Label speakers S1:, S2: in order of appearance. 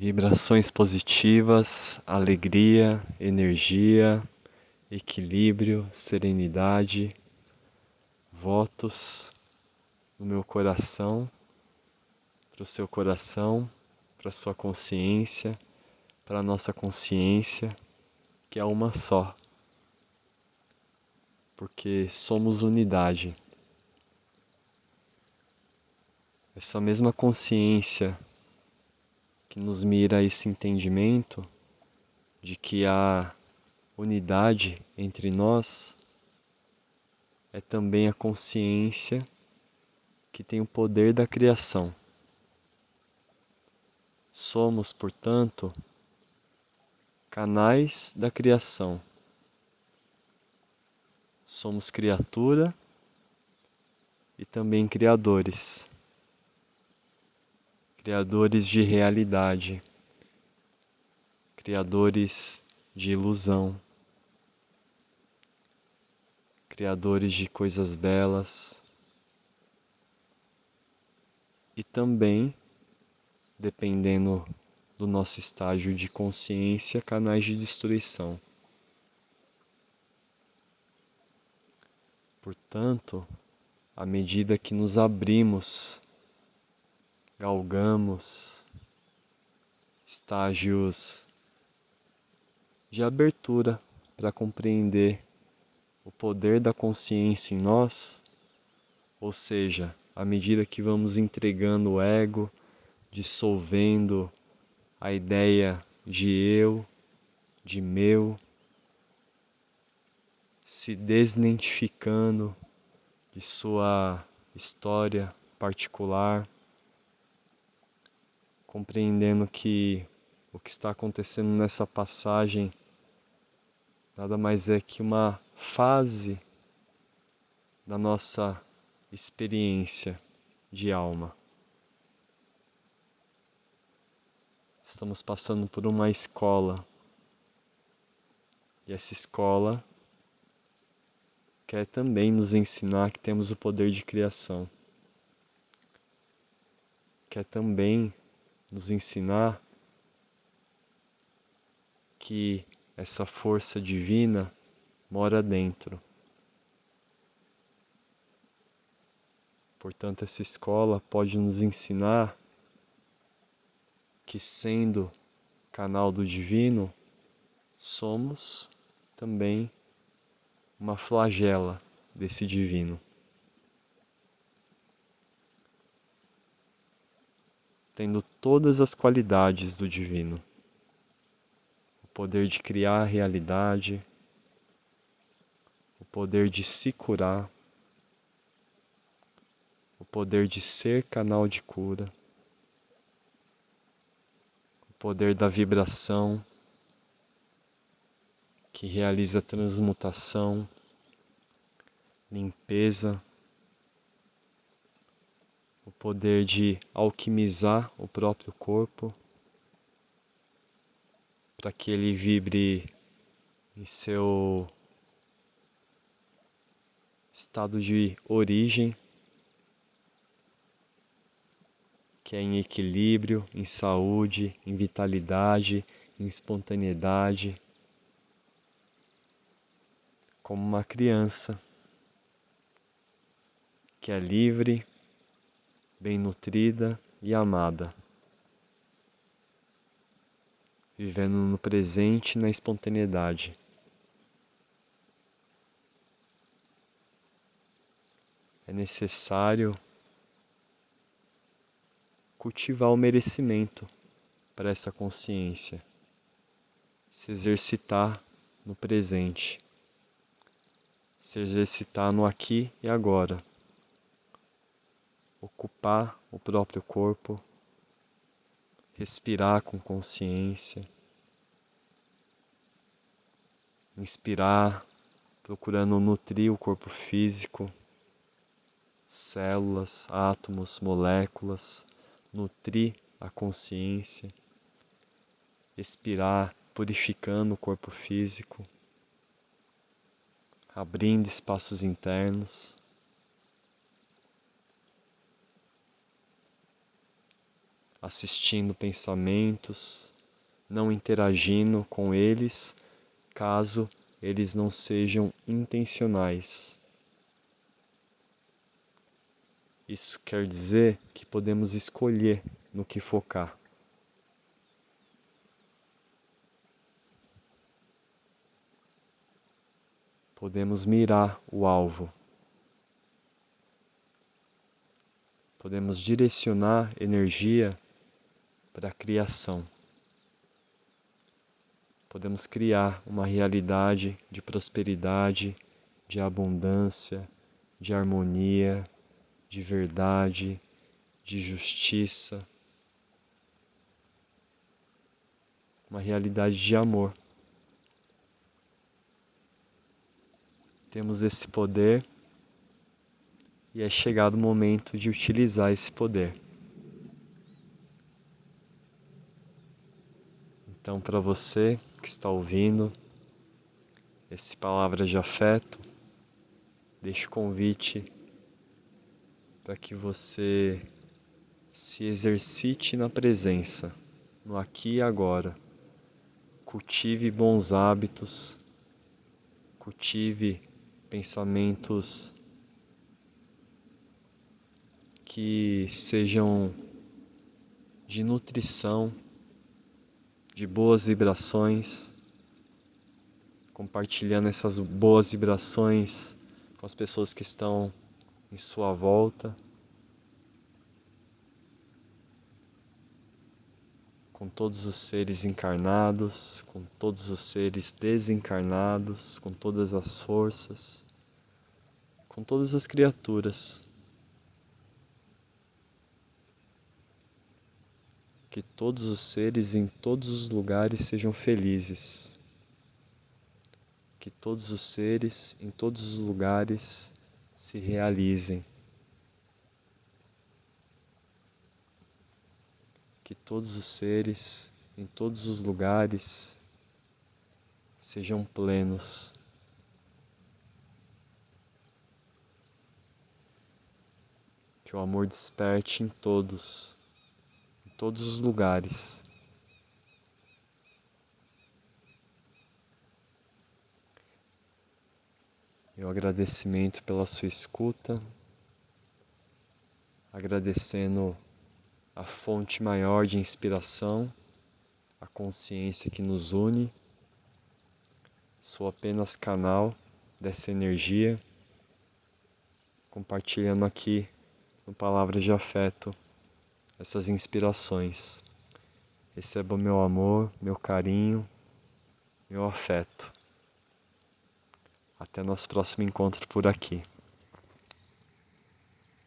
S1: vibrações positivas, alegria, energia, equilíbrio, serenidade, votos no meu coração, para o seu coração, para sua consciência, para a nossa consciência, que é uma só, porque somos unidade. Essa mesma consciência que nos mira esse entendimento de que a unidade entre nós é também a consciência que tem o poder da criação. Somos, portanto, canais da criação. Somos criatura e também criadores criadores de realidade, criadores de ilusão, criadores de coisas belas. E também, dependendo do nosso estágio de consciência, canais de destruição. Portanto, à medida que nos abrimos galgamos estágios de abertura para compreender o poder da consciência em nós, ou seja, à medida que vamos entregando o ego, dissolvendo a ideia de eu, de meu, se desnentificando de sua história particular compreendendo que o que está acontecendo nessa passagem nada mais é que uma fase da nossa experiência de alma. Estamos passando por uma escola e essa escola quer também nos ensinar que temos o poder de criação. Quer também nos ensinar que essa força divina mora dentro. Portanto, essa escola pode nos ensinar que, sendo canal do divino, somos também uma flagela desse divino. Tendo todas as qualidades do divino. O poder de criar a realidade, o poder de se curar, o poder de ser canal de cura, o poder da vibração que realiza transmutação, limpeza, poder de alquimizar o próprio corpo para que ele vibre em seu estado de origem, que é em equilíbrio, em saúde, em vitalidade, em espontaneidade, como uma criança que é livre bem nutrida e amada, vivendo no presente na espontaneidade. É necessário cultivar o merecimento para essa consciência, se exercitar no presente, se exercitar no aqui e agora ocupar o próprio corpo, respirar com consciência, inspirar, procurando nutrir o corpo físico, células, átomos, moléculas, nutrir a consciência, expirar, purificando o corpo físico, abrindo espaços internos. Assistindo pensamentos, não interagindo com eles, caso eles não sejam intencionais. Isso quer dizer que podemos escolher no que focar. Podemos mirar o alvo. Podemos direcionar energia para a criação. Podemos criar uma realidade de prosperidade, de abundância, de harmonia, de verdade, de justiça, uma realidade de amor. Temos esse poder e é chegado o momento de utilizar esse poder. Então, para você que está ouvindo esse palavra de afeto, deixe o convite para que você se exercite na presença, no aqui e agora. Cultive bons hábitos, cultive pensamentos que sejam de nutrição, de boas vibrações, compartilhando essas boas vibrações com as pessoas que estão em sua volta, com todos os seres encarnados, com todos os seres desencarnados, com todas as forças, com todas as criaturas. Que todos os seres em todos os lugares sejam felizes. Que todos os seres em todos os lugares se realizem. Que todos os seres em todos os lugares sejam plenos. Que o amor desperte em todos, todos os lugares. Meu agradecimento pela sua escuta, agradecendo a fonte maior de inspiração, a consciência que nos une. Sou apenas canal dessa energia, compartilhando aqui no Palavras de Afeto essas inspirações. Receba meu amor, meu carinho, meu afeto. Até nosso próximo encontro por aqui.